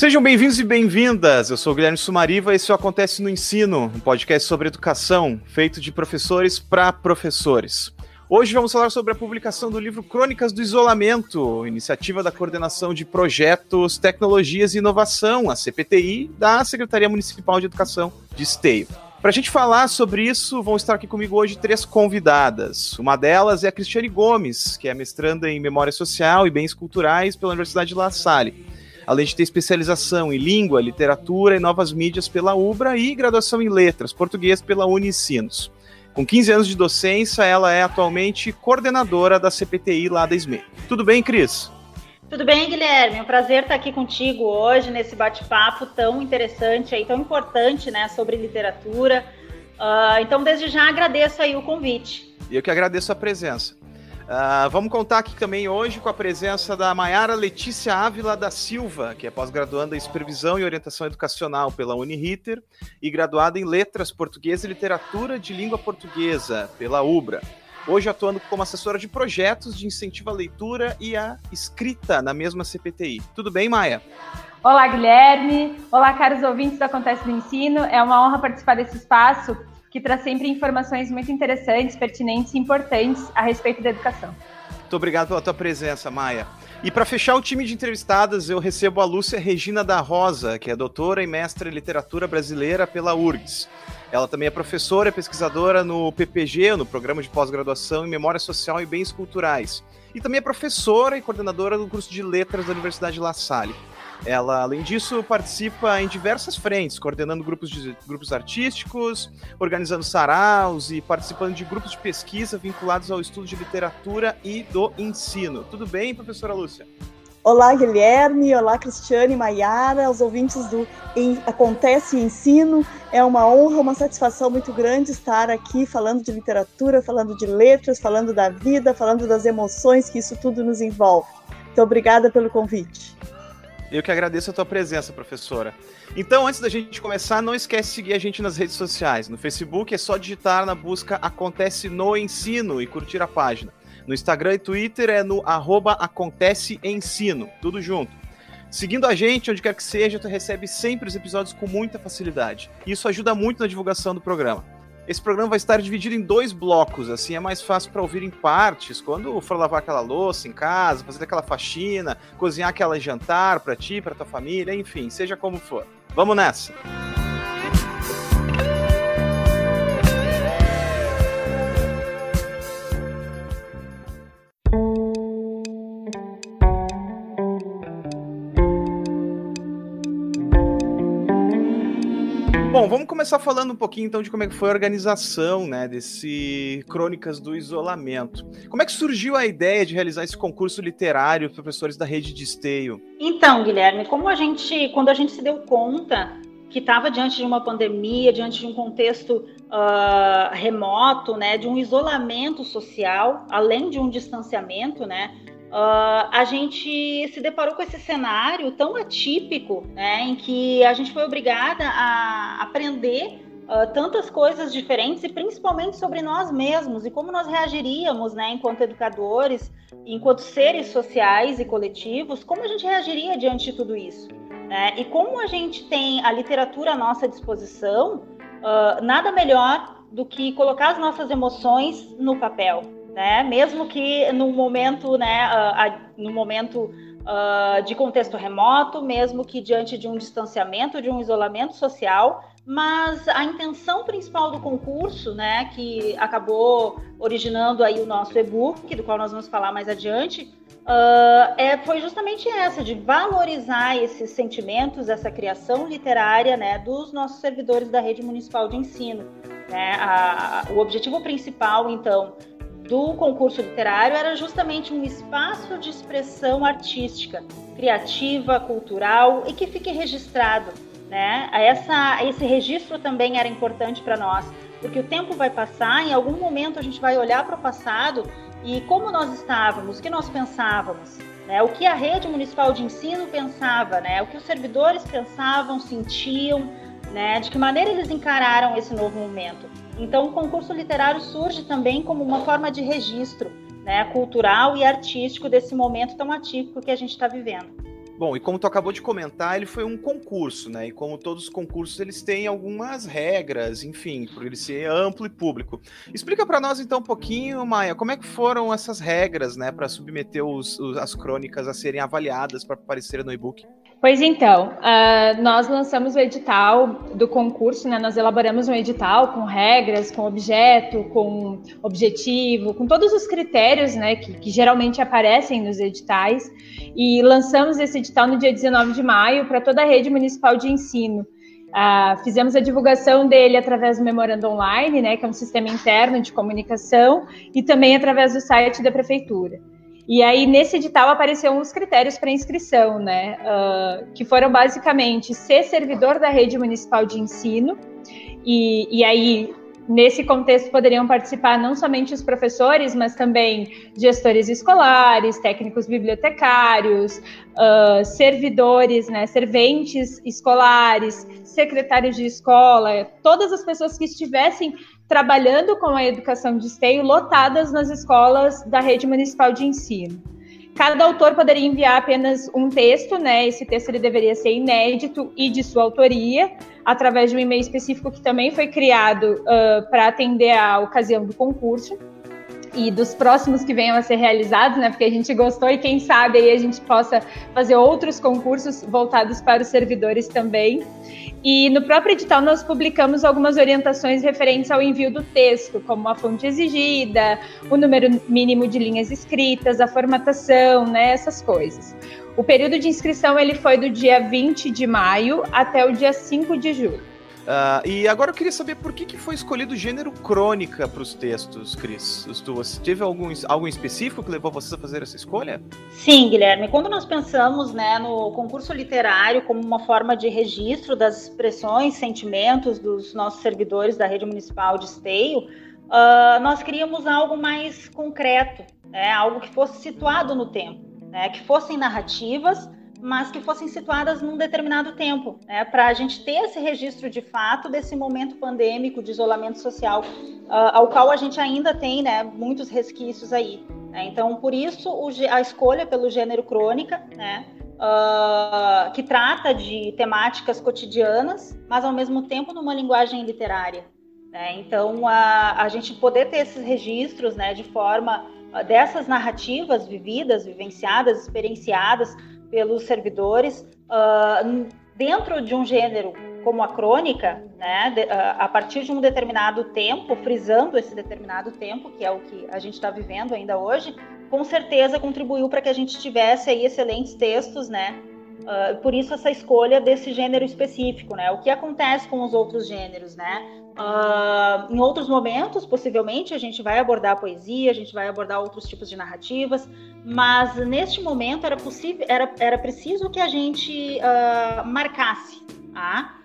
Sejam bem-vindos e bem-vindas. Eu sou o Guilherme Sumariva e isso acontece no ensino, um podcast sobre educação, feito de professores para professores. Hoje vamos falar sobre a publicação do livro Crônicas do Isolamento, iniciativa da Coordenação de Projetos, Tecnologias e Inovação, a CPTI, da Secretaria Municipal de Educação de Esteio. Para a gente falar sobre isso, vão estar aqui comigo hoje três convidadas. Uma delas é a Cristiane Gomes, que é mestranda em Memória Social e Bens Culturais pela Universidade de La Salle além de ter especialização em língua, literatura e novas mídias pela UBRA e graduação em letras, português pela Unicinos. Com 15 anos de docência, ela é atualmente coordenadora da CPTI lá da SME. Tudo bem, Cris? Tudo bem, Guilherme? É um prazer estar aqui contigo hoje nesse bate-papo tão interessante e tão importante, né, sobre literatura. Uh, então, desde já agradeço aí o convite. Eu que agradeço a presença. Uh, vamos contar aqui também hoje com a presença da Maiara Letícia Ávila da Silva, que é pós-graduanda em Supervisão e Orientação Educacional pela Uniriter e graduada em Letras Portuguesa e Literatura de Língua Portuguesa pela UBRA. Hoje atuando como assessora de projetos de incentivo à leitura e à escrita na mesma CPTI. Tudo bem, Maia? Olá, Guilherme. Olá, caros ouvintes do Acontece no Ensino. É uma honra participar desse espaço que traz sempre informações muito interessantes, pertinentes e importantes a respeito da educação. Muito obrigado pela tua presença, Maia. E para fechar o time de entrevistadas, eu recebo a Lúcia Regina da Rosa, que é doutora e mestra em literatura brasileira pela URGS. Ela também é professora e pesquisadora no PPG, no Programa de Pós-Graduação em Memória Social e Bens Culturais. E também é professora e coordenadora do curso de Letras da Universidade La Salle. Ela, além disso, participa em diversas frentes, coordenando grupos, de, grupos artísticos, organizando saraus e participando de grupos de pesquisa vinculados ao estudo de literatura e do ensino. Tudo bem, professora Lúcia? Olá, Guilherme. Olá, Cristiane, Maiara, os ouvintes do Acontece Ensino. É uma honra, uma satisfação muito grande estar aqui falando de literatura, falando de letras, falando da vida, falando das emoções que isso tudo nos envolve. Muito obrigada pelo convite. Eu que agradeço a tua presença, professora. Então, antes da gente começar, não esquece de seguir a gente nas redes sociais. No Facebook é só digitar na busca Acontece no Ensino e curtir a página. No Instagram e Twitter é no arroba Acontece Ensino, tudo junto. Seguindo a gente, onde quer que seja, tu recebe sempre os episódios com muita facilidade. Isso ajuda muito na divulgação do programa. Esse programa vai estar dividido em dois blocos, assim é mais fácil para ouvir em partes, quando for lavar aquela louça em casa, fazer aquela faxina, cozinhar aquela jantar para ti, para tua família, enfim, seja como for. Vamos nessa. Começar falando um pouquinho então de como é que foi a organização, né, desse Crônicas do Isolamento. Como é que surgiu a ideia de realizar esse concurso literário para professores da rede de esteio? Então, Guilherme, como a gente, quando a gente se deu conta que estava diante de uma pandemia, diante de um contexto uh, remoto, né, de um isolamento social, além de um distanciamento, né, Uh, a gente se deparou com esse cenário tão atípico, né, em que a gente foi obrigada a aprender uh, tantas coisas diferentes e principalmente sobre nós mesmos e como nós reagiríamos, né, enquanto educadores, enquanto seres sociais e coletivos, como a gente reagiria diante de tudo isso, né? E como a gente tem a literatura à nossa disposição, uh, nada melhor do que colocar as nossas emoções no papel, né? Mesmo que no momento, né, uh, no momento uh, de contexto remoto, mesmo que diante de um distanciamento, de um isolamento social, mas a intenção principal do concurso, né, que acabou originando aí o nosso e-book, do qual nós vamos falar mais adiante, uh, é, foi justamente essa, de valorizar esses sentimentos, essa criação literária, né, dos nossos servidores da rede municipal de ensino. Né? A, o objetivo principal, então, do concurso literário era justamente um espaço de expressão artística, criativa, cultural e que fique registrado. Né? Essa, esse registro também era importante para nós, porque o tempo vai passar, em algum momento a gente vai olhar para o passado e como nós estávamos, o que nós pensávamos, né? o que a rede municipal de ensino pensava, né? o que os servidores pensavam, sentiam, né? de que maneira eles encararam esse novo momento. Então, o concurso literário surge também como uma forma de registro né, cultural e artístico desse momento tão atípico que a gente está vivendo. Bom, e como tu acabou de comentar, ele foi um concurso, né? E como todos os concursos, eles têm algumas regras, enfim, por ele ser amplo e público. Explica para nós então um pouquinho, Maia, como é que foram essas regras, né, para submeter os, os, as crônicas a serem avaliadas para aparecerem no e-book? Pois então, uh, nós lançamos o edital do concurso, né? Nós elaboramos um edital com regras, com objeto, com objetivo, com todos os critérios, né, que, que geralmente aparecem nos editais, e lançamos esse edital no dia 19 de maio para toda a rede municipal de ensino. Uh, fizemos a divulgação dele através do memorando online, né, que é um sistema interno de comunicação, e também através do site da prefeitura. E aí, nesse edital, apareceram os critérios para inscrição, né? Uh, que foram basicamente ser servidor da rede municipal de ensino, e, e aí, nesse contexto, poderiam participar não somente os professores, mas também gestores escolares, técnicos bibliotecários, uh, servidores, né, serventes escolares, secretários de escola, todas as pessoas que estivessem trabalhando com a educação de esteio lotadas nas escolas da rede municipal de ensino. Cada autor poderia enviar apenas um texto, né? Esse texto ele deveria ser inédito e de sua autoria, através de um e-mail específico que também foi criado uh, para atender à ocasião do concurso e dos próximos que venham a ser realizados, né? Porque a gente gostou e quem sabe aí a gente possa fazer outros concursos voltados para os servidores também. E no próprio edital nós publicamos algumas orientações referentes ao envio do texto, como a fonte exigida, o número mínimo de linhas escritas, a formatação, né, essas coisas. O período de inscrição ele foi do dia 20 de maio até o dia 5 de julho. Uh, e agora eu queria saber por que, que foi escolhido o gênero crônica para os textos, Cris. Você teve algum, algo específico que levou vocês a fazer essa escolha? Sim, Guilherme. Quando nós pensamos né, no concurso literário como uma forma de registro das expressões, sentimentos dos nossos servidores da rede municipal de esteio, uh, nós queríamos algo mais concreto, né, algo que fosse situado no tempo, né, que fossem narrativas mas que fossem situadas num determinado tempo, né, para a gente ter esse registro de fato desse momento pandêmico de isolamento social, uh, ao qual a gente ainda tem né, muitos resquícios aí. Né? Então, por isso, o, a escolha pelo gênero crônica, né, uh, que trata de temáticas cotidianas, mas ao mesmo tempo numa linguagem literária. Né? Então, a, a gente poder ter esses registros né, de forma dessas narrativas vividas, vivenciadas, experienciadas, pelos servidores uh, dentro de um gênero como a crônica, né, de, uh, a partir de um determinado tempo, frisando esse determinado tempo, que é o que a gente está vivendo ainda hoje, com certeza contribuiu para que a gente tivesse aí excelentes textos, né? Uh, por isso essa escolha desse gênero específico, né? O que acontece com os outros gêneros, né? Uh, em outros momentos, possivelmente, a gente vai abordar a poesia, a gente vai abordar outros tipos de narrativas, mas neste momento era possível, era, era preciso que a gente uh, marcasse tá?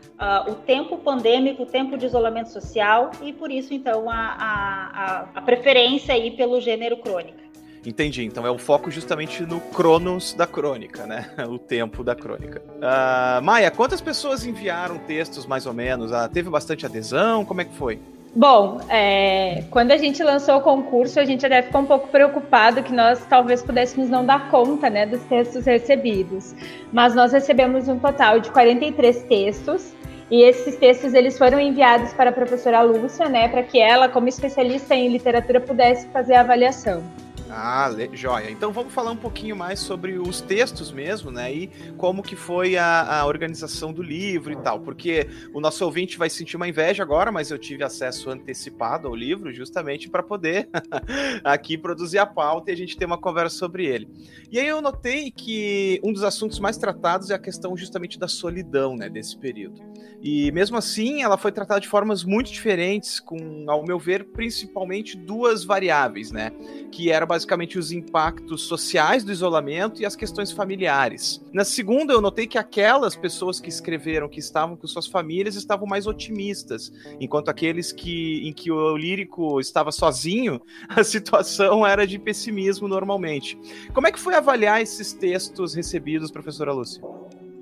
o tempo pandêmico, o tempo de isolamento social, e por isso, então, a, a, a preferência aí pelo gênero crônica. Entendi. Então é o foco justamente no cronos da crônica, né? O tempo da crônica. Uh, Maia, quantas pessoas enviaram textos mais ou menos? Uh, teve bastante adesão? Como é que foi? Bom, é, quando a gente lançou o concurso, a gente até ficou um pouco preocupado que nós talvez pudéssemos não dar conta né, dos textos recebidos. Mas nós recebemos um total de 43 textos e esses textos eles foram enviados para a professora Lúcia, né, para que ela, como especialista em literatura, pudesse fazer a avaliação. Ah, joia. Então vamos falar um pouquinho mais sobre os textos mesmo, né? E como que foi a, a, organização do livro e tal. Porque o nosso ouvinte vai sentir uma inveja agora, mas eu tive acesso antecipado ao livro justamente para poder aqui produzir a pauta e a gente ter uma conversa sobre ele. E aí eu notei que um dos assuntos mais tratados é a questão justamente da solidão, né? Desse período. E mesmo assim, ela foi tratada de formas muito diferentes, com, ao meu ver, principalmente duas variáveis, né? Que era basicamente os impactos sociais do isolamento e as questões familiares. Na segunda, eu notei que aquelas pessoas que escreveram que estavam com suas famílias estavam mais otimistas, enquanto aqueles que em que o lírico estava sozinho, a situação era de pessimismo normalmente. Como é que foi avaliar esses textos recebidos, professora Lúcia?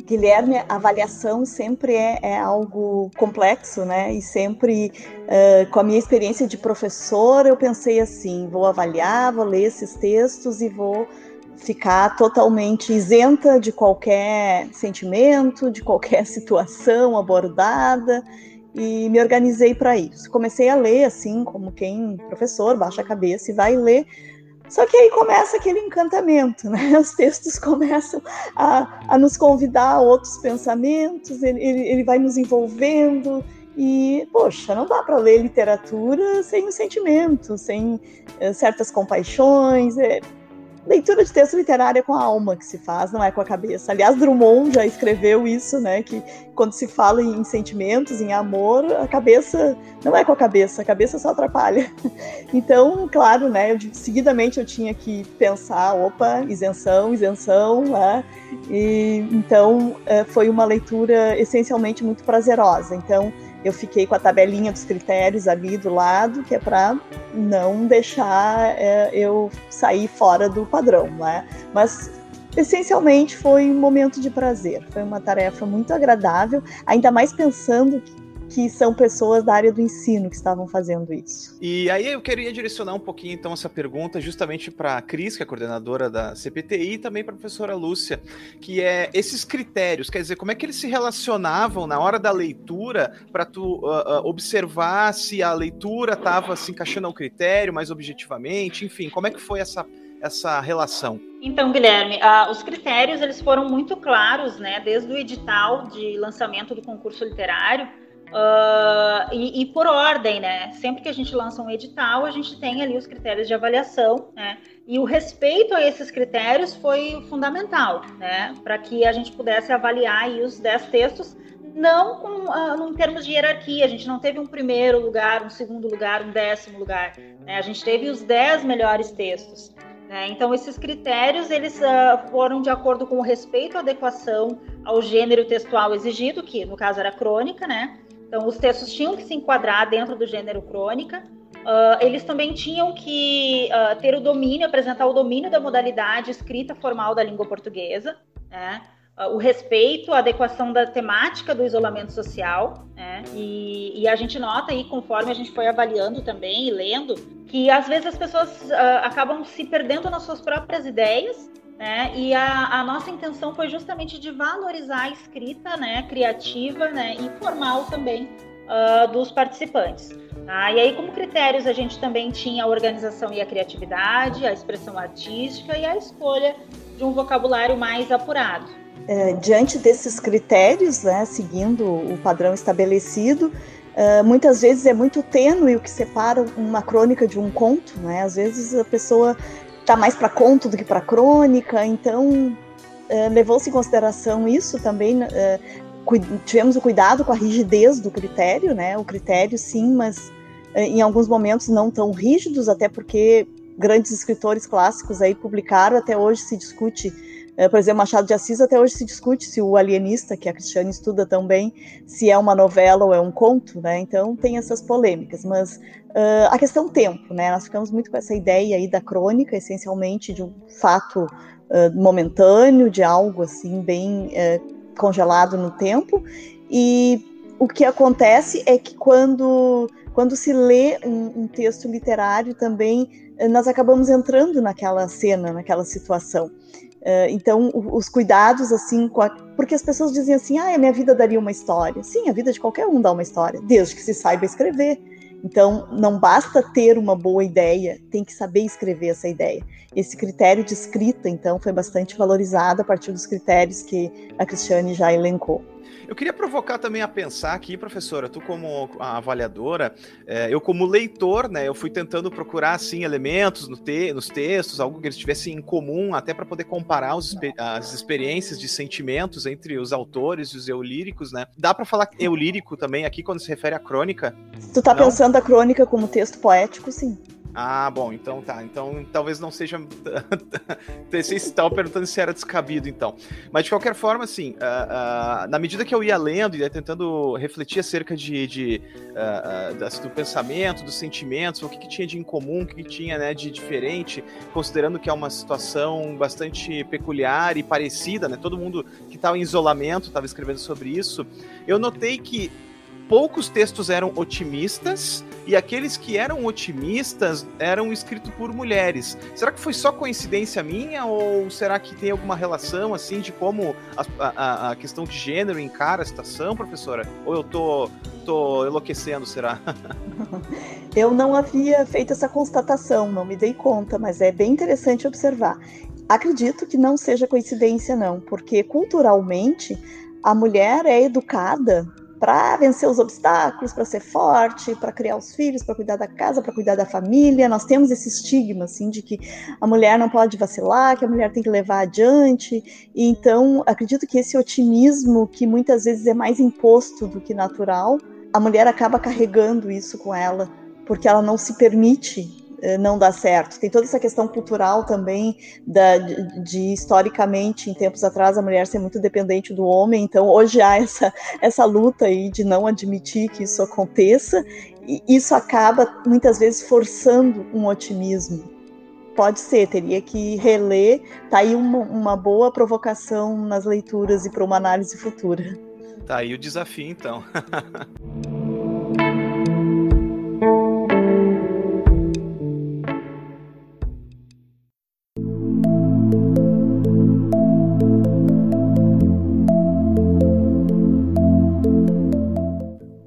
Guilherme, avaliação sempre é, é, algo complexo, né? E sempre, uh, com a minha experiência de professor, eu pensei assim: vou avaliar, vou ler esses textos e vou ficar totalmente isenta de qualquer sentimento, de qualquer situação abordada e me organizei para isso. Comecei a ler assim, como quem professor baixa a cabeça e vai ler. Só que aí começa aquele encantamento, né? Os textos começam a, a nos convidar a outros pensamentos, ele, ele, ele vai nos envolvendo, e, poxa, não dá para ler literatura sem o sentimento, sem é, certas compaixões. É, leitura de texto literário é com a alma que se faz, não é com a cabeça. Aliás, Drummond já escreveu isso, né? Que quando se fala em sentimentos, em amor, a cabeça não é com a cabeça, a cabeça só atrapalha. Então, claro, né? Eu, seguidamente eu tinha que pensar, opa, isenção, isenção, né? E então é, foi uma leitura essencialmente muito prazerosa. Então eu fiquei com a tabelinha dos critérios ali do lado, que é para não deixar é, eu sair fora do padrão, né? Mas essencialmente foi um momento de prazer, foi uma tarefa muito agradável, ainda mais pensando que que são pessoas da área do ensino que estavam fazendo isso. E aí eu queria direcionar um pouquinho então essa pergunta justamente para a Cris, que é a coordenadora da CPTI, e também para a professora Lúcia, que é esses critérios, quer dizer, como é que eles se relacionavam na hora da leitura para tu uh, uh, observar se a leitura estava se encaixando ao critério mais objetivamente, enfim, como é que foi essa essa relação? Então, Guilherme, uh, os critérios eles foram muito claros, né, desde o edital de lançamento do concurso literário, Uh, e, e, por ordem, né? Sempre que a gente lança um edital, a gente tem ali os critérios de avaliação, né? E o respeito a esses critérios foi fundamental, né? Para que a gente pudesse avaliar os 10 textos, não com, uh, em termos de hierarquia. A gente não teve um primeiro lugar, um segundo lugar, um décimo lugar. Né? A gente teve os 10 melhores textos. Né? Então, esses critérios eles uh, foram de acordo com o respeito à adequação ao gênero textual exigido, que no caso era crônica, né? Então, os textos tinham que se enquadrar dentro do gênero crônica. Uh, eles também tinham que uh, ter o domínio, apresentar o domínio da modalidade escrita formal da língua portuguesa, né? uh, o respeito, a adequação da temática do isolamento social, né? e, e, a gente nota aí, conforme a gente foi avaliando também e lendo, que às vezes as pessoas acabam se perdendo nas suas próprias ideias né? E a, a, nossa intenção foi justamente de valorizar a escrita né, criativa né, e formal também uh, dos participantes. Tá? E aí, como critérios, a gente também tinha a organização e a criatividade, a expressão artística e a escolha de um vocabulário mais apurado. É, diante desses critérios, né, seguindo o padrão estabelecido, Uh, muitas vezes é muito tênue o que separa uma crônica de um conto, né? Às vezes a pessoa tá mais para conto do que para crônica, então é, levou-se em consideração isso também. É, tivemos o cuidado com a rigidez do critério, né? O critério, sim, mas é, em alguns momentos não tão rígidos, até porque grandes escritores clássicos aí publicaram, até hoje se discute é, por exemplo, Machado de Assis até hoje se discute se o Alienista, que a Cristiane estuda também, se é uma novela ou é um conto, né? Então tem essas polêmicas, mas uh, a questão tempo, né? Nós ficamos muito com essa ideia aí da crônica, essencialmente de um fato uh, momentâneo, de algo assim bem uh, congelado no tempo, e o que acontece é que quando quando se lê um, um texto literário também nós acabamos entrando naquela cena, naquela situação. Uh, então, os cuidados, assim, a... porque as pessoas dizem assim: ah, a minha vida daria uma história. Sim, a vida de qualquer um dá uma história, desde que se saiba escrever. Então, não basta ter uma boa ideia, tem que saber escrever essa ideia. Esse critério de escrita, então, foi bastante valorizado a partir dos critérios que a Cristiane já elencou. Eu queria provocar também a pensar aqui, professora, tu como avaliadora, é, eu como leitor, né, eu fui tentando procurar assim elementos no te nos textos, algo que eles tivessem em comum, até para poder comparar os, as experiências de sentimentos entre os autores e os eulíricos, né? Dá para falar eulírico também aqui quando se refere à crônica? Tu tá Não? pensando a crônica como texto poético, sim. Ah, bom, então tá. Então talvez não seja. Você estava perguntando se era descabido, então. Mas de qualquer forma, assim, uh, uh, na medida que eu ia lendo e ia tentando refletir acerca de, de uh, do pensamento, dos sentimentos, o que, que tinha de incomum, o que, que tinha né, de diferente, considerando que é uma situação bastante peculiar e parecida, né? Todo mundo que estava em isolamento estava escrevendo sobre isso. Eu notei que poucos textos eram otimistas e aqueles que eram otimistas eram escritos por mulheres. Será que foi só coincidência minha ou será que tem alguma relação assim de como a, a, a questão de gênero encara a situação, professora? Ou eu tô, tô enlouquecendo, será? eu não havia feito essa constatação, não me dei conta, mas é bem interessante observar. Acredito que não seja coincidência, não, porque culturalmente a mulher é educada para vencer os obstáculos, para ser forte, para criar os filhos, para cuidar da casa, para cuidar da família. Nós temos esse estigma assim de que a mulher não pode vacilar, que a mulher tem que levar adiante. E então, acredito que esse otimismo que muitas vezes é mais imposto do que natural, a mulher acaba carregando isso com ela, porque ela não se permite não dá certo. Tem toda essa questão cultural também, da, de, de, historicamente, em tempos atrás, a mulher ser muito dependente do homem, então hoje há essa, essa luta aí de não admitir que isso aconteça, e isso acaba muitas vezes forçando um otimismo. Pode ser, teria que reler, tá aí uma, uma boa provocação nas leituras e para uma análise futura. Tá aí o desafio, então.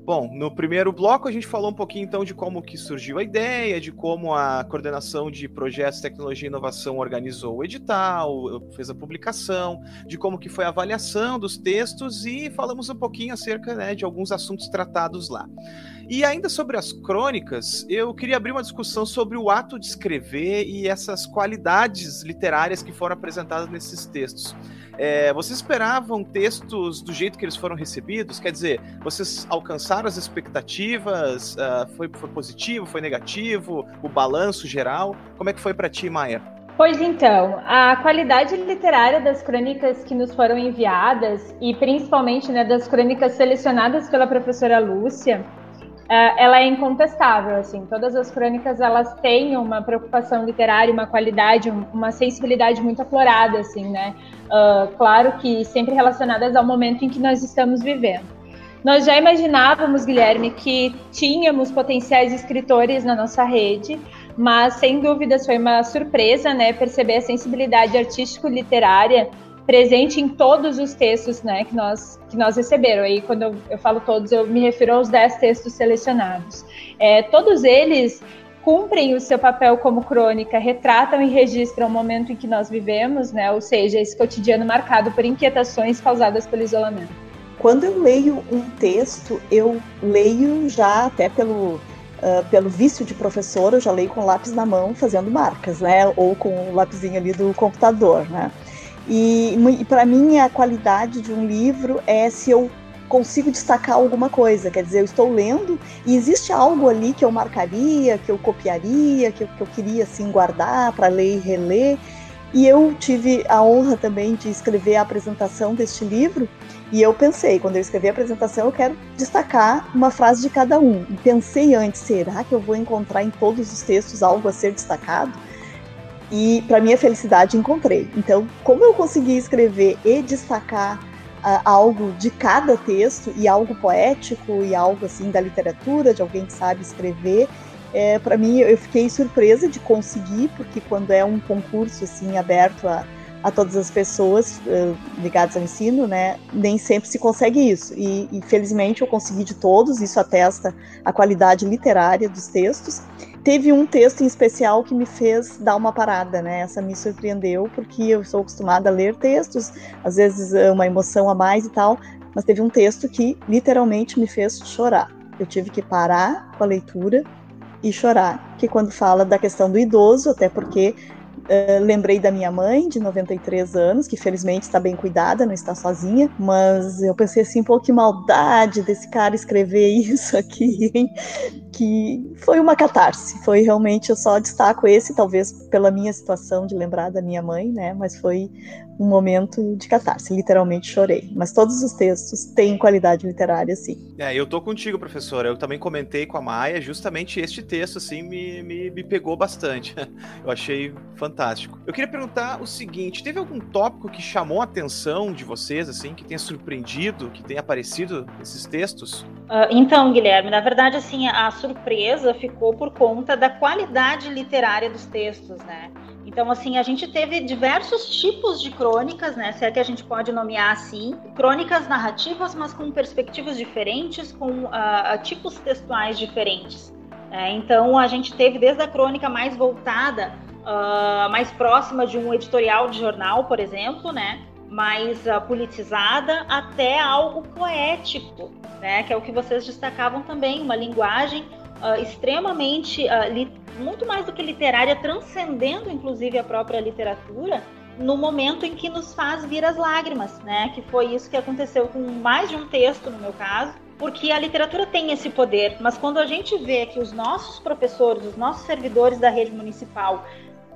Bom, no primeiro bloco a gente falou um pouquinho então de como que surgiu a ideia, de como a coordenação de projetos, tecnologia e inovação organizou o edital, fez a publicação, de como que foi a avaliação dos textos e falamos um pouquinho acerca né, de alguns assuntos tratados lá. E ainda sobre as crônicas, eu queria abrir uma discussão sobre o ato de escrever e essas qualidades literárias que foram apresentadas nesses textos. É, vocês esperavam textos do jeito que eles foram recebidos? Quer dizer, vocês alcançaram as expectativas? Uh, foi, foi positivo? Foi negativo? O balanço geral? Como é que foi para ti, Maia? Pois então, a qualidade literária das crônicas que nos foram enviadas e principalmente né, das crônicas selecionadas pela professora Lúcia, uh, ela é incontestável. Assim, todas as crônicas elas têm uma preocupação literária, uma qualidade, uma sensibilidade muito aflorada, assim, né? Uh, claro que sempre relacionadas ao momento em que nós estamos vivendo. Nós já imaginávamos, Guilherme, que tínhamos potenciais escritores na nossa rede, mas sem dúvidas foi uma surpresa, né, perceber a sensibilidade artístico-literária presente em todos os textos, né, que nós que nós receberam. Aí quando eu, eu falo todos, eu me refiro aos dez textos selecionados. É, todos eles cumprem o seu papel como crônica, retratam e registram o momento em que nós vivemos, né? Ou seja, esse cotidiano marcado por inquietações causadas pelo isolamento. Quando eu leio um texto, eu leio já até pelo Uh, pelo vício de professor, eu já leio com lápis na mão, fazendo marcas, né? Ou com o lapisinho ali do computador, né? E, e para mim, a qualidade de um livro é se eu consigo destacar alguma coisa. Quer dizer, eu estou lendo e existe algo ali que eu marcaria, que eu copiaria, que eu, que eu queria assim guardar para ler e reler. E eu tive a honra também de escrever a apresentação deste livro. E eu pensei, quando eu escrevi a apresentação, eu quero destacar uma frase de cada um. E pensei antes, será que eu vou encontrar em todos os textos algo a ser destacado? E, para minha felicidade, encontrei. Então, como eu consegui escrever e destacar uh, algo de cada texto e algo poético e algo assim da literatura, de alguém que sabe escrever. É, para mim, eu fiquei surpresa de conseguir, porque quando é um concurso assim aberto a, a todas as pessoas uh, ligadas ao ensino, né, nem sempre se consegue isso. E, e felizmente eu consegui de todos, isso atesta a qualidade literária dos textos teve um texto em especial que me fez dar uma parada, né? Essa me surpreendeu, porque eu sou acostumada a ler textos, às vezes é uma emoção a mais e tal, mas teve um texto que literalmente me fez chorar. Eu tive que parar com a leitura e chorar, que quando fala da questão do idoso, até porque Uh, lembrei da minha mãe, de 93 anos, que felizmente está bem cuidada, não está sozinha, mas eu pensei assim, pô, que maldade desse cara escrever isso aqui, hein? Que foi uma catarse. Foi realmente, eu só destaco esse, talvez pela minha situação de lembrar da minha mãe, né? Mas foi um momento de catarse, literalmente chorei. Mas todos os textos têm qualidade literária, sim. É, eu tô contigo, professora. Eu também comentei com a Maia, justamente este texto, assim, me, me, me pegou bastante. Eu achei fantástico. Eu queria perguntar o seguinte: teve algum tópico que chamou a atenção de vocês, assim, que tenha surpreendido, que tenha aparecido nesses textos? Uh, então, Guilherme, na verdade, assim, a surpresa ficou por conta da qualidade literária dos textos, né? Então, assim, a gente teve diversos tipos de crônicas, né? Se é que a gente pode nomear assim, crônicas narrativas, mas com perspectivas diferentes, com uh, tipos textuais diferentes. Né? Então, a gente teve desde a crônica mais voltada, uh, mais próxima de um editorial de jornal, por exemplo, né? mais uh, politizada até algo poético, né? Que é o que vocês destacavam também, uma linguagem uh, extremamente uh, muito mais do que literária, transcendendo inclusive a própria literatura, no momento em que nos faz vir as lágrimas, né? Que foi isso que aconteceu com mais de um texto, no meu caso, porque a literatura tem esse poder, mas quando a gente vê que os nossos professores, os nossos servidores da rede municipal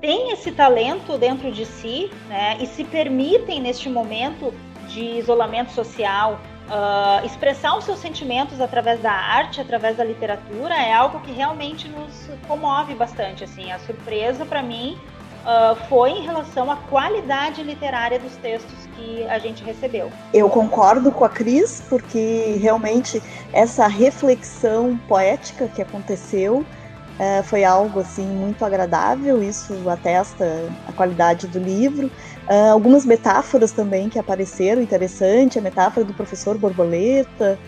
têm esse talento dentro de si, né? E se permitem neste momento de isolamento social, Uh, expressar os seus sentimentos através da arte, através da literatura, é algo que realmente nos comove bastante. Assim, a surpresa para mim uh, foi em relação à qualidade literária dos textos que a gente recebeu. Eu concordo com a Cris, porque realmente essa reflexão poética que aconteceu uh, foi algo assim muito agradável. Isso atesta a qualidade do livro. Uh, algumas metáforas também que apareceram, interessante, a metáfora do professor borboleta,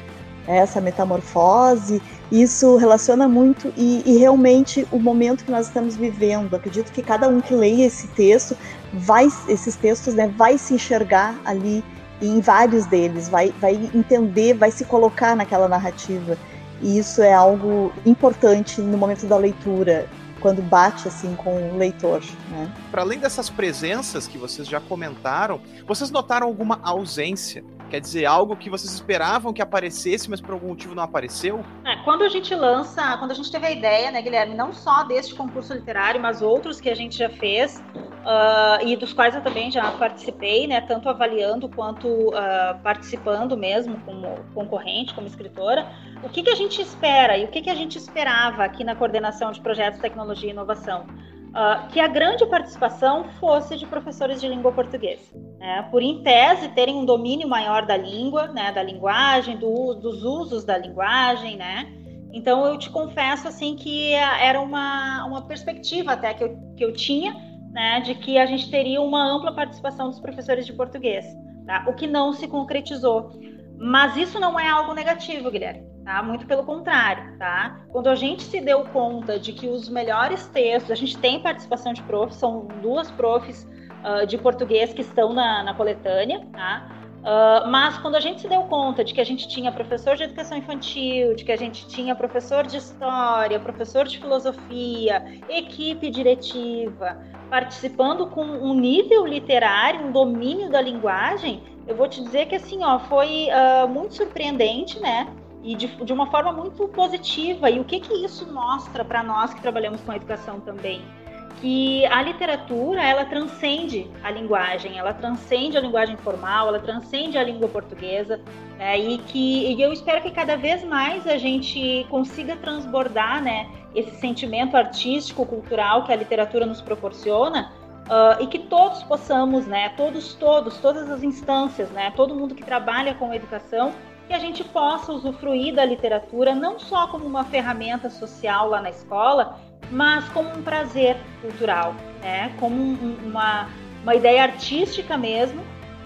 essa metamorfose, isso relaciona muito e, e, realmente o momento que nós estamos vivendo. Acredito que cada um que leia esse texto, vai, esses textos, né, vai se enxergar ali em vários deles, vai, vai entender, vai se colocar naquela narrativa. E isso é algo importante no momento da leitura quando bate assim com o leitor. Né? Para além dessas presenças que vocês já comentaram, vocês notaram alguma ausência? Quer dizer, algo que vocês esperavam que aparecesse, mas por algum motivo não apareceu? É, quando a gente lança, quando a gente teve a ideia, né, Guilherme, não só deste concurso literário, mas outros que a gente já fez, uh, e dos quais eu também já participei, né, tanto avaliando quanto uh, participando mesmo como concorrente, como escritora, o que, que a gente espera e o que, que a gente esperava aqui na coordenação de projetos tecnologia e inovação? uh, que a grande participação fosse de professores de língua portuguesa. Né? Por, em tese, terem um domínio maior da língua, né? da linguagem, do, dos usos da linguagem, né? Então, eu te confesso, assim, que era uma, uma perspectiva até que eu, que eu tinha, né? De que a gente teria uma ampla participação dos professores de português, tá? O que não se concretizou. Mas isso não é algo negativo, Guilherme tá? Muito pelo contrário, tá? Quando a gente se deu conta de que os melhores textos, a gente tem participação de profs, são duas profs uh, de português que estão na, na coletânea, tá? Uh, mas quando a gente se deu conta de que a gente tinha professor de educação infantil, de que a gente tinha professor de história, professor de filosofia, equipe diretiva, participando com um nível literário, um domínio da linguagem, eu vou te dizer que assim, ó, foi uh, muito surpreendente, né? e de, de uma forma muito positiva. E o que, que isso mostra para nós que trabalhamos com a educação também? que a literatura ela transcende a linguagem, ela transcende a linguagem formal, ela transcende a língua portuguesa, né? e que e eu espero que cada vez mais a gente consiga transbordar, né, esse sentimento artístico, cultural que a literatura nos proporciona. Uh, e que todos possamos, né, todos, todos, todas as instâncias, né, todo mundo que trabalha com educação que a gente possa usufruir da literatura não só como uma ferramenta social lá na escola, mas como um prazer cultural, né? como um, uma, uma ideia artística mesmo,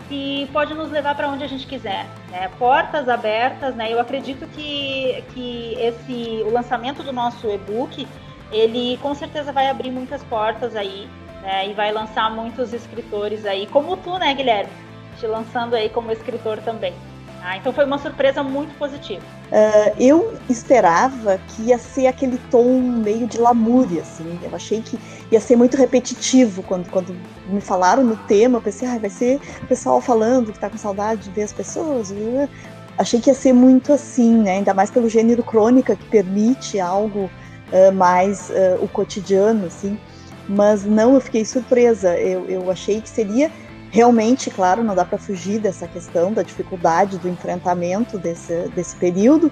que pode nos levar para onde a gente quiser. Né? Portas abertas, né? eu acredito que, que esse, o lançamento do nosso e-book, ele com certeza vai abrir muitas portas aí, né? e vai lançar muitos escritores aí, como tu, né, Guilherme? Te lançando aí como escritor também. Ah, então foi uma surpresa muito positiva. Uh, eu esperava que ia ser aquele tom meio de lamúria, assim. Eu achei que ia ser muito repetitivo quando, quando me falaram no tema. Eu pensei, ah, vai ser o pessoal falando que tá com saudade de ver as pessoas. Achei que ia ser muito assim, né? Ainda mais pelo gênero crônica que permite algo uh, mais uh, o cotidiano, assim. Mas não, eu fiquei surpresa. Eu, eu achei que seria Realmente, claro, não dá para fugir dessa questão da dificuldade do enfrentamento desse, desse período,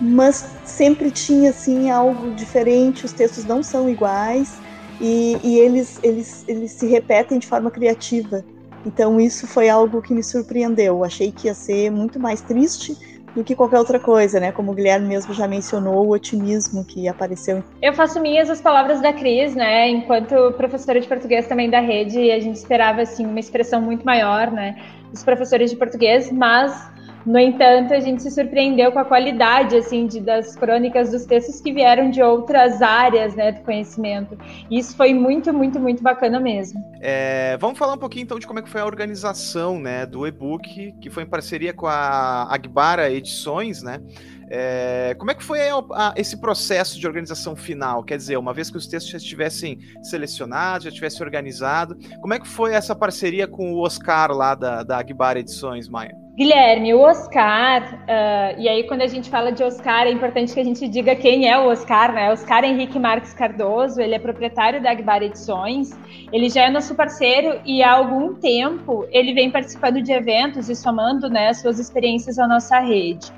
mas sempre tinha assim algo diferente. Os textos não são iguais e, e eles, eles, eles se repetem de forma criativa. Então isso foi algo que me surpreendeu. Achei que ia ser muito mais triste do que qualquer outra coisa, né? Como o Guilherme mesmo já mencionou, o otimismo que apareceu. Eu faço minhas as palavras da Cris, né? Enquanto professora de português também da rede, a gente esperava assim uma expressão muito maior, né? Dos professores de português, mas no entanto, a gente se surpreendeu com a qualidade assim de, das crônicas dos textos que vieram de outras áreas né, do conhecimento. Isso foi muito, muito, muito bacana mesmo. É, vamos falar um pouquinho então de como é que foi a organização né, do e-book, que foi em parceria com a Agbara Edições, né? É, como é que foi a, a, esse processo de organização final? Quer dizer, uma vez que os textos já estivessem selecionados, já estivessem organizados, como é que foi essa parceria com o Oscar lá da, da Aguibar Edições, Maia? Guilherme, o Oscar, uh, e aí quando a gente fala de Oscar, é importante que a gente diga quem é o Oscar, né? Oscar Henrique Marques Cardoso, ele é proprietário da Agbar Edições, ele já é nosso parceiro e há algum tempo ele vem participando de eventos e somando né, suas experiências à nossa rede.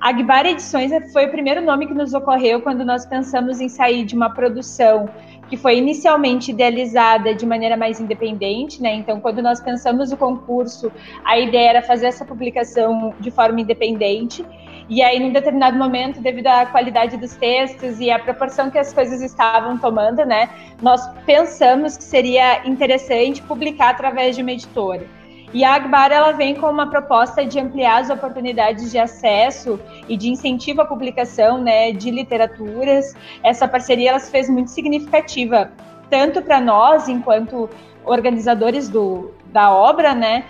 A Agbar Edições foi o primeiro nome que nos ocorreu quando nós pensamos em sair de uma produção que foi inicialmente idealizada de maneira mais independente, né? Então, quando nós pensamos o concurso, a ideia era fazer essa publicação de forma independente. E aí, num determinado momento, devido à qualidade dos textos e à proporção que as coisas estavam tomando, né, nós pensamos que seria interessante publicar através de uma editora. E a Agbar ela vem com uma proposta de ampliar as oportunidades de acesso e de incentivo à publicação né, de literaturas. Essa parceria ela se fez muito significativa, tanto para nós, enquanto organizadores do, da obra, né,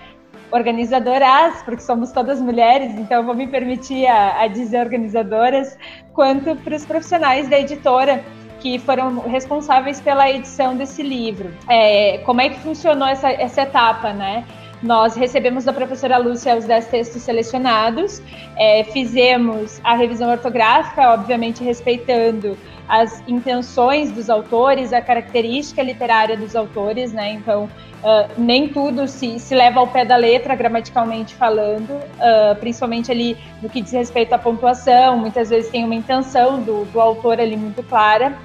organizadoras, porque somos todas mulheres, então vou me permitir a, a dizer organizadoras, quanto para os profissionais da editora que foram responsáveis pela edição desse livro. É, como é que funcionou essa, essa etapa, né? Nós recebemos da professora Lúcia os 10 textos selecionados, é, fizemos a revisão ortográfica, obviamente respeitando as intenções dos autores, a característica literária dos autores, né? Então, uh, nem tudo se, se leva ao pé da letra, gramaticalmente falando, uh, principalmente ali no que diz respeito à pontuação, muitas vezes tem uma intenção do, do autor ali muito clara.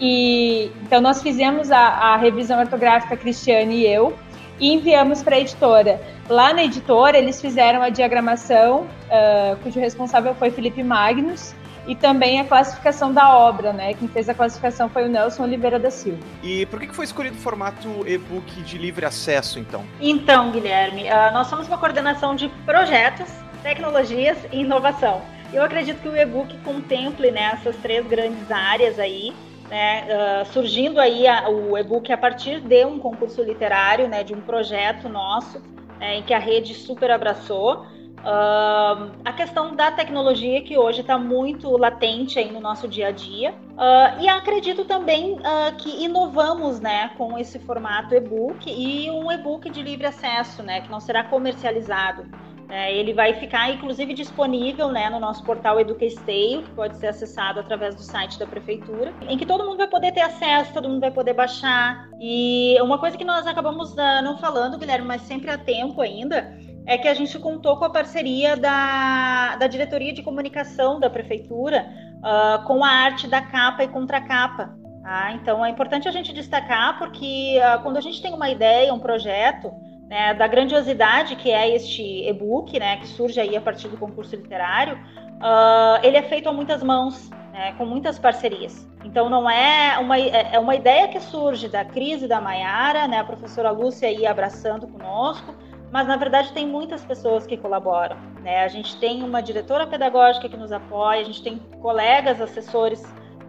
E então nós fizemos a, a revisão ortográfica Cristiane e eu, e enviamos para a editora. Lá na editora, eles fizeram a diagramação, uh, cujo responsável foi Felipe Magnus, e também a classificação da obra, né? Quem fez a classificação foi o Nelson Oliveira da Silva. E por que foi escolhido o formato e-book de livre acesso, então? Então, Guilherme, uh, nós somos uma coordenação de projetos, tecnologias e inovação. Eu acredito que o e-book contemple né, essas três grandes áreas aí, né, uh, surgindo aí a, o e-book a partir de um concurso literário, né, de um projeto nosso, né, em que a rede super abraçou. Uh, a questão da tecnologia que hoje está muito latente aí no nosso dia a dia uh, e acredito também uh, que inovamos né com esse formato e-book e um e-book de livre acesso né que não será comercializado é, ele vai ficar, inclusive, disponível né, no nosso portal Educasteio, que pode ser acessado através do site da prefeitura, em que todo mundo vai poder ter acesso, todo mundo vai poder baixar. E uma coisa que nós acabamos uh, não falando, Guilherme, mas sempre há tempo ainda, é que a gente contou com a parceria da, da diretoria de comunicação da prefeitura uh, com a arte da capa e contracapa. Tá? Então é importante a gente destacar porque uh, quando a gente tem uma ideia, um projeto, né, da grandiosidade que é este e-book, né, que surge aí a partir do concurso literário, uh, ele é feito a muitas mãos, né, com muitas parcerias. Então não é uma, é, uma ideia que surge da crise da Maiara, né, a professora Lúcia aí abraçando conosco, mas na verdade tem muitas pessoas que colaboram. Né? A gente tem uma diretora pedagógica que nos apoia, a gente tem colegas assessores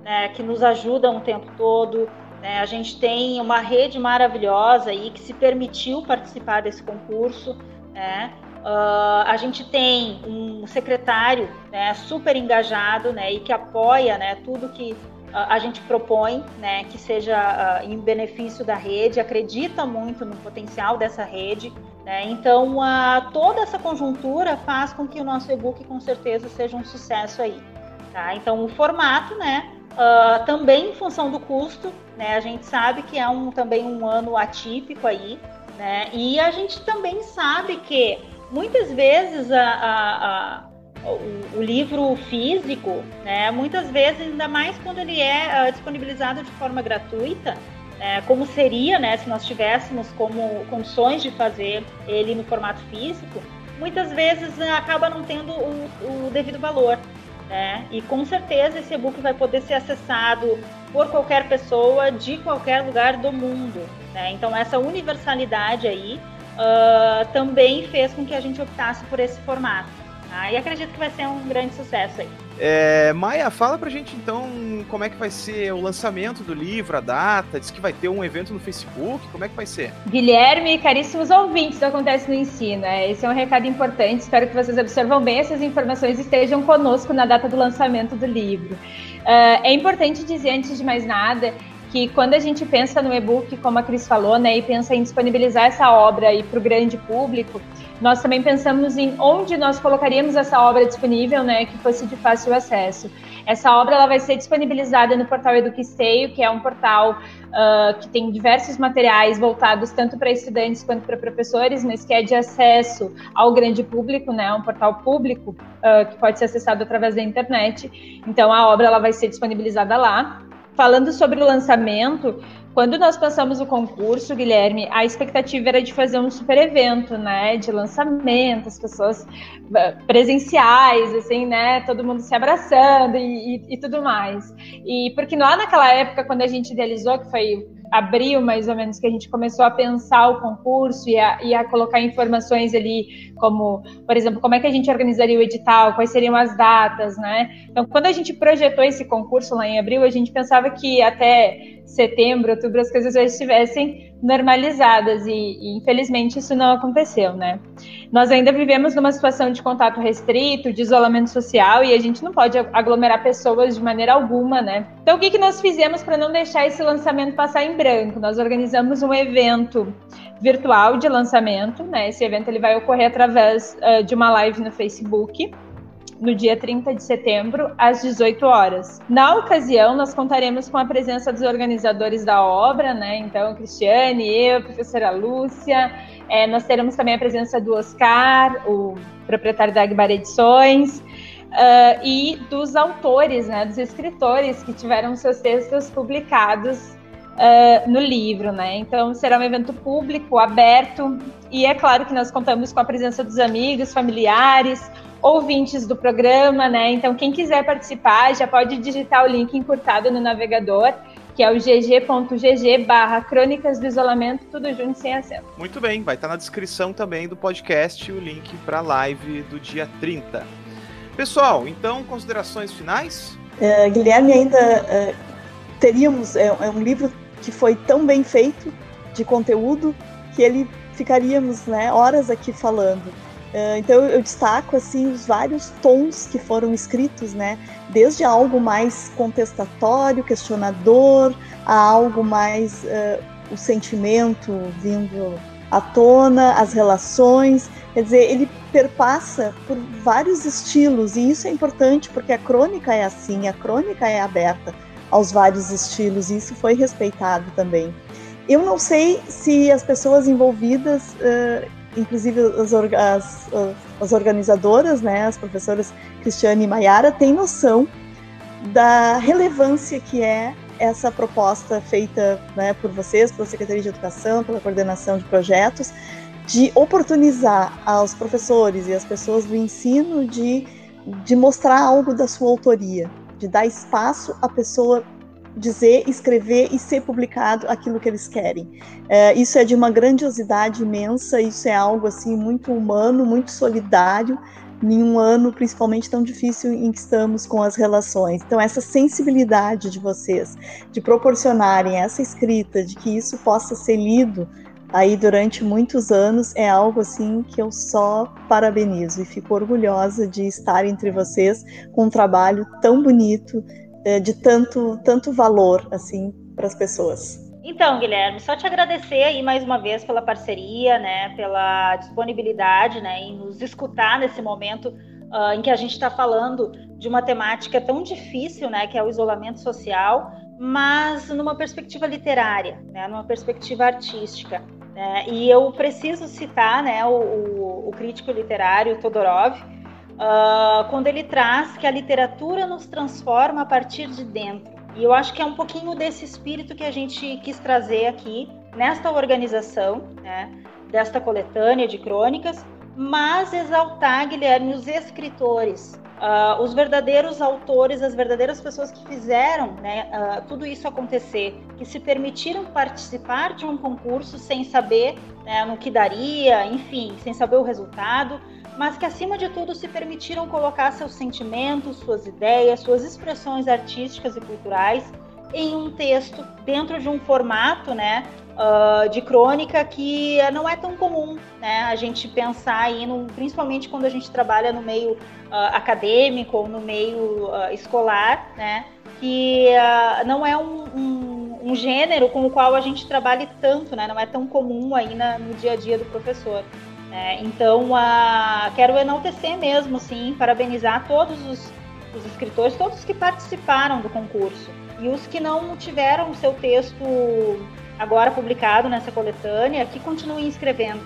né, que nos ajudam o tempo todo, né? A gente tem uma rede maravilhosa aí que se permitiu participar desse concurso. Né? Uh, a gente tem um secretário né, super engajado né, e que apoia né, tudo que uh, a gente propõe né, que seja uh, em benefício da rede, acredita muito no potencial dessa rede. Né? Então, toda essa conjuntura faz com que o nosso e-book com certeza seja um sucesso aí. Tá? Então, o formato, né, Uh, também em função do custo, né? A gente sabe que é um, também um ano atípico aí, Né? E a gente também sabe que muitas vezes a, a, a, o, o, livro físico, né, muitas vezes, ainda mais quando ele é uh, disponibilizado de forma gratuita, é, como seria né, se nós tivéssemos como condições de fazer ele no formato físico, muitas vezes uh, acaba não tendo o, o devido valor. Né? E com certeza esse e-book vai poder ser acessado por qualquer pessoa de qualquer lugar do mundo. Né? Então essa universalidade aí uh, também fez com que a gente optasse por esse formato. Tá? E acredito que vai ser um grande sucesso aí. É, Maia, fala pra gente então como é que vai ser o lançamento do livro, a data, diz que vai ter um evento no Facebook, como é que vai ser? Guilherme, caríssimos ouvintes do Acontece no Ensino, é, esse é um recado importante, espero que vocês absorvam bem essas informações e estejam conosco na data do lançamento do livro. Uh, é importante dizer, antes de mais nada, que quando a gente pensa no e-book, como a Cris falou, né, e pensa em disponibilizar essa obra para o grande público, nós também pensamos em onde nós colocaríamos essa obra disponível, né, que fosse de fácil acesso. Essa obra ela vai ser disponibilizada no portal Eduquisteio, que é um portal uh, que tem diversos materiais voltados tanto para estudantes quanto para professores, mas que é de acesso ao grande público, né, um portal público uh, que pode ser acessado através da internet. Então a obra ela vai ser disponibilizada lá. Falando sobre o lançamento, quando nós passamos o concurso, Guilherme, a expectativa era de fazer um super evento, né? De lançamento, as pessoas eh, presenciais, assim, né? Todo mundo se abraçando e, e, e tudo mais. E porque lá naquela época, quando a gente idealizou, que foi abril, mais ou menos, que a gente começou a pensar o concurso e a, e a, colocar informações ali, como, por exemplo, como é que a gente organizaria o edital, quais seriam as datas, né? Então, quando a gente projetou esse concurso lá em abril, a gente pensava que até setembro, outubro, as coisas já estivessem normalizadas e, e, infelizmente isso não aconteceu, né? Nós ainda vivemos numa situação de contato restrito, de isolamento social e a gente não pode aglomerar pessoas de maneira alguma, né? Então o que, que nós fizemos para não deixar esse lançamento passar em branco? Nós organizamos um evento virtual de lançamento, né? Esse evento ele vai ocorrer através uh, de uma live no Facebook no dia 30 de setembro, às 18 horas. Na ocasião, nós contaremos com a presença dos organizadores da obra, né? Então, Cristiane, eu, professora Lúcia. É, nós teremos também a presença do Oscar, o proprietário da Agbar Edições. Uh, e dos autores, né, dos escritores que tiveram seus textos publicados Uh, no livro, né? Então será um evento público, aberto, e é claro que nós contamos com a presença dos amigos, familiares, ouvintes do programa, né? Então, quem quiser participar já pode digitar o link encurtado no navegador, que é o gg.gg barra Crônicas do Isolamento, tudo junto sem acento. Muito bem, vai estar na descrição também do podcast o link para a live do dia 30. Pessoal, então, considerações finais? Uh, Guilherme, ainda uh, teríamos, é, é um livro que foi tão bem feito de conteúdo que ele ficaríamos né, horas aqui falando. Uh, então eu destaco assim os vários tons que foram escritos, né? Desde algo mais contestatório, questionador, a algo mais uh, o sentimento vindo à tona, as relações. Quer dizer, ele perpassa por vários estilos e isso é importante porque a crônica é assim, a crônica é aberta aos vários estilos e isso foi respeitado também. Eu não sei se as pessoas envolvidas uh, inclusive as, as, as organizadoras, né, as professoras Cristiane e Maiara, têm noção da relevância que é essa proposta feita né, por vocês, pela Secretaria de Educação, pela coordenação de projetos, de oportunizar aos professores e às pessoas do ensino de, de mostrar algo da sua autoria, de dar espaço à pessoa dizer, escrever e ser publicado aquilo que eles querem. É, isso é de uma grandiosidade imensa, isso é algo assim muito humano, muito solidário, em um ano principalmente tão difícil em que estamos com as relações. Então essa sensibilidade de vocês, de proporcionarem essa escrita, de que isso possa ser lido aí durante muitos anos é algo assim que eu só parabenizo e fico orgulhosa de estar entre vocês com um trabalho tão bonito é, de tanto, tanto valor assim para as pessoas. Então, Guilherme, só te agradecer aí mais uma vez pela parceria, né, pela disponibilidade, né, em nos escutar nesse momento uh, em que a gente está falando de uma temática tão difícil, né, que é o isolamento social, mas numa perspectiva literária, né, numa perspectiva artística. Né? E eu preciso citar né, o, o, o crítico literário Todorov, uh, quando ele traz que a literatura nos transforma a partir de dentro. E eu acho que é um pouquinho desse espírito que a gente quis trazer aqui nesta organização, né, desta coletânea de crônicas, mas exaltar, Guilherme, os escritores, uh, os verdadeiros autores, as verdadeiras pessoas que fizeram né, uh, tudo isso acontecer, que se permitiram participar de um concurso sem saber né, no que daria, enfim, sem saber o resultado, mas que acima de tudo se permitiram colocar seus sentimentos, suas ideias, suas expressões artísticas e culturais em um texto dentro de um formato, né, uh, de crônica que não é tão comum, né, a gente pensar aí, no, principalmente quando a gente trabalha no meio uh, acadêmico ou no meio uh, escolar, né, que não é um, um, um, gênero com o qual a gente trabalha tanto, né, não é tão comum aí na, no dia a dia do professor. É, então, a, quero enaltecer mesmo, sim, parabenizar todos os, os escritores, todos que participaram do concurso e os que não tiveram o seu texto agora publicado nessa coletânea, que continuem escrevendo.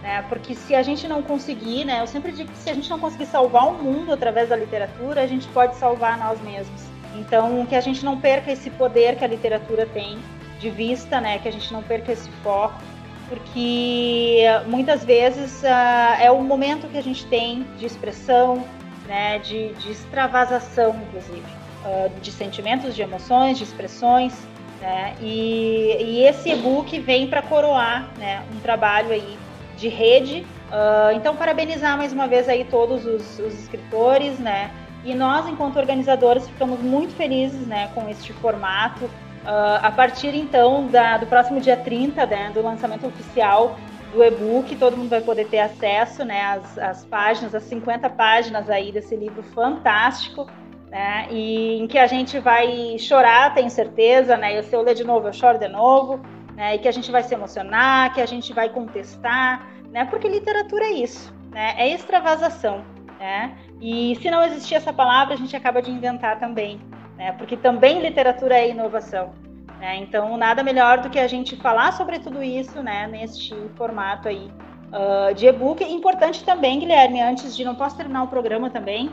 Né? Porque se a gente não conseguir, né, eu sempre digo que se a gente não conseguir salvar o mundo através da literatura, a gente pode salvar nós mesmos. Então, que a gente não perca esse poder que a literatura tem de vista, né, que a gente não perca esse foco porque muitas vezes uh, é o momento que a gente tem de expressão, né, de, de extravasação, inclusive, uh, de sentimentos, de emoções, de expressões, né, e, e esse e-book vem para coroar né, um trabalho aí de rede. Uh, então, parabenizar mais uma vez aí todos os, os escritores, né, e nós, enquanto organizadores, ficamos muito felizes né, com este formato, Uh, a partir então da, do próximo dia 30, né, do lançamento oficial do e-book, todo mundo vai poder ter acesso né, às, às páginas, às 50 páginas aí desse livro fantástico, né, e em que a gente vai chorar, tenho certeza, né, e se eu ler de novo, eu choro de novo, né, e que a gente vai se emocionar, que a gente vai contestar, né, porque literatura é isso, né, é extravasação, né, e se não existir essa palavra, a gente acaba de inventar também, né? Porque também literatura é inovação. Né? Então, nada melhor do que a gente falar sobre tudo isso, né? Neste formato aí uh, de e-book. Importante também, Guilherme, antes de não posso terminar o programa também,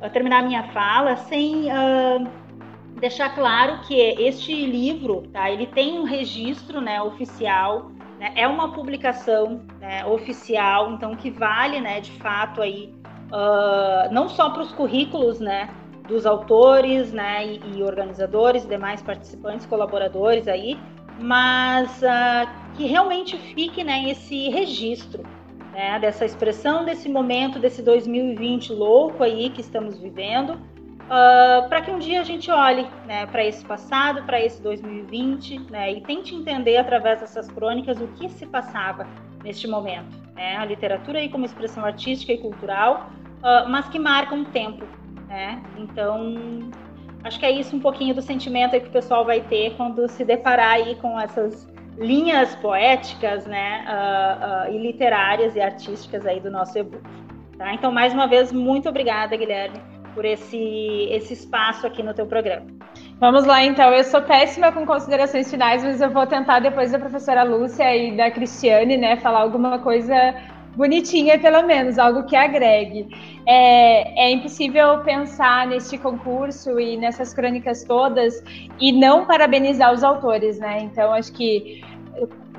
uh, terminar a minha fala sem uh, deixar claro que este livro, tá? Ele tem um registro, né? Oficial. Né? É uma publicação né, oficial, então que vale, né? De fato aí. não só para os currículos, né, dos autores, né, e, e organizadores, demais participantes, colaboradores aí, mas uh, que realmente fique, né, esse registro, né, dessa expressão desse momento, desse 2020 louco aí que estamos vivendo, uh, para que um dia a gente olhe, né, para esse passado, para esse 2020, né, e tente entender através dessas crônicas o que se passava neste momento, né, a literatura aí como expressão artística e cultural, uh, mas que marca um tempo, né? Então, acho que é isso um pouquinho do sentimento que o pessoal vai ter quando se deparar aí com essas linhas poéticas, né, uh, uh, e literárias e artísticas aí do nosso e-book. Tá? Então, mais uma vez, muito obrigada, Guilherme, por esse, esse espaço aqui no teu programa. Vamos lá, então. Eu sou péssima com considerações finais, mas eu vou tentar, depois da professora Lúcia e da Cristiane, né, falar alguma coisa bonitinha, pelo menos, algo que agregue. É, é impossível pensar neste concurso e nessas crônicas todas e não parabenizar os autores, né? Então, acho que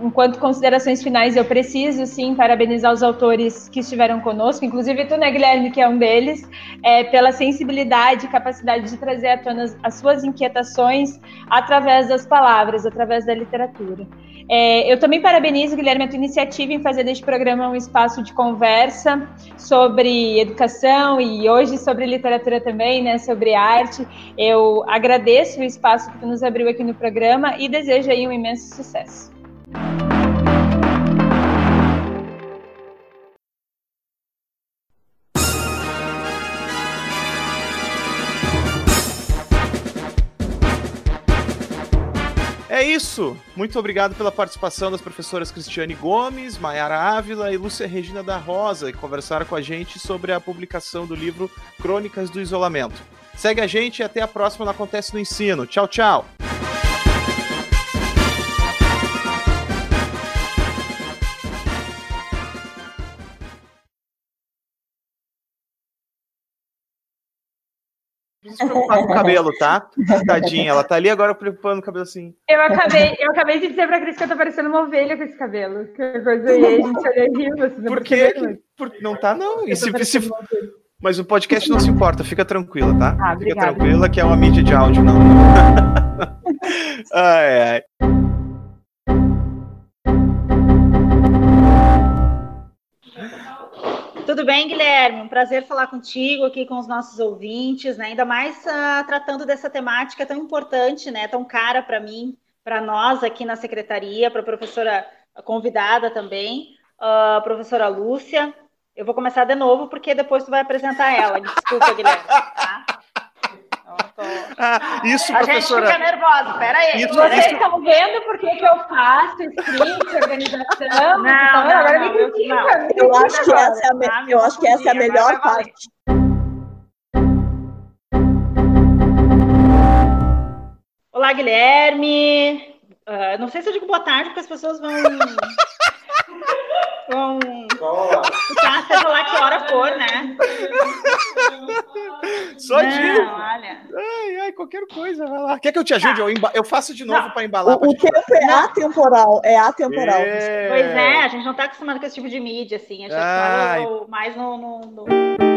enquanto considerações finais, eu preciso sim parabenizar os autores que estiveram conosco, inclusive tu, né, Guilherme, que é um deles, é, pela sensibilidade e capacidade de trazer à tona as, as suas inquietações através das palavras, através da literatura. É, eu também parabenizo, Guilherme, a tua iniciativa em fazer deste programa um espaço de conversa sobre educação e hoje sobre literatura também, né, sobre arte. Eu agradeço o espaço que tu nos abriu aqui no programa e desejo aí um imenso sucesso. É isso! Muito obrigado pela participação das professoras Cristiane Gomes, Maiara Ávila e Lúcia Regina da Rosa, que conversaram com a gente sobre a publicação do livro Crônicas do Isolamento. Segue a gente e até a próxima no Acontece no Ensino. Tchau, tchau! Precisa se preocupar com o cabelo, tá? Tadinha, ela tá ali agora preocupando o cabelo assim. Eu acabei, eu acabei de dizer pra Cris que eu tô parecendo uma ovelha com esse cabelo. Que coisa aí, a gente olha e riu. Você Por quê? Por... Não tá, não. E se, se... Mas o podcast não se importa, fica tranquila, tá? Ah, fica obrigada. tranquila que é uma mídia de áudio, não. ai, ai. Tudo bem, Guilherme? Um prazer falar contigo aqui com os nossos ouvintes, né? Ainda mais uh, tratando dessa temática tão importante, né? Tão cara para mim, para nós aqui na secretaria, para a professora convidada também, a uh, professora Lúcia. Eu vou começar de novo porque depois tu vai apresentar ela. Desculpa, Guilherme. Tá? Ah, isso, a professora. gente fica nervosa, pera aí. Isso, Vocês isso... estão vendo por que, que eu faço script, organização? Não, não, não, agora não, me critica. não. Eu acho que essa é a, me... ah, eu acho que essa é a melhor parte. Olá, Guilherme. Uh, não sei se eu digo boa tarde, porque as pessoas vão. vão. Tá, seja lá que hora for, né? Só não, digo. olha. Ai, ai, qualquer coisa, vai lá. Quer que eu te ajude? Tá. Eu, emba... eu, faço de novo para embalar. O, o tempo é atemporal, é atemporal. É... Pois é, a gente não está acostumado com esse tipo de mídia, assim. A gente está ah, mais no... no, no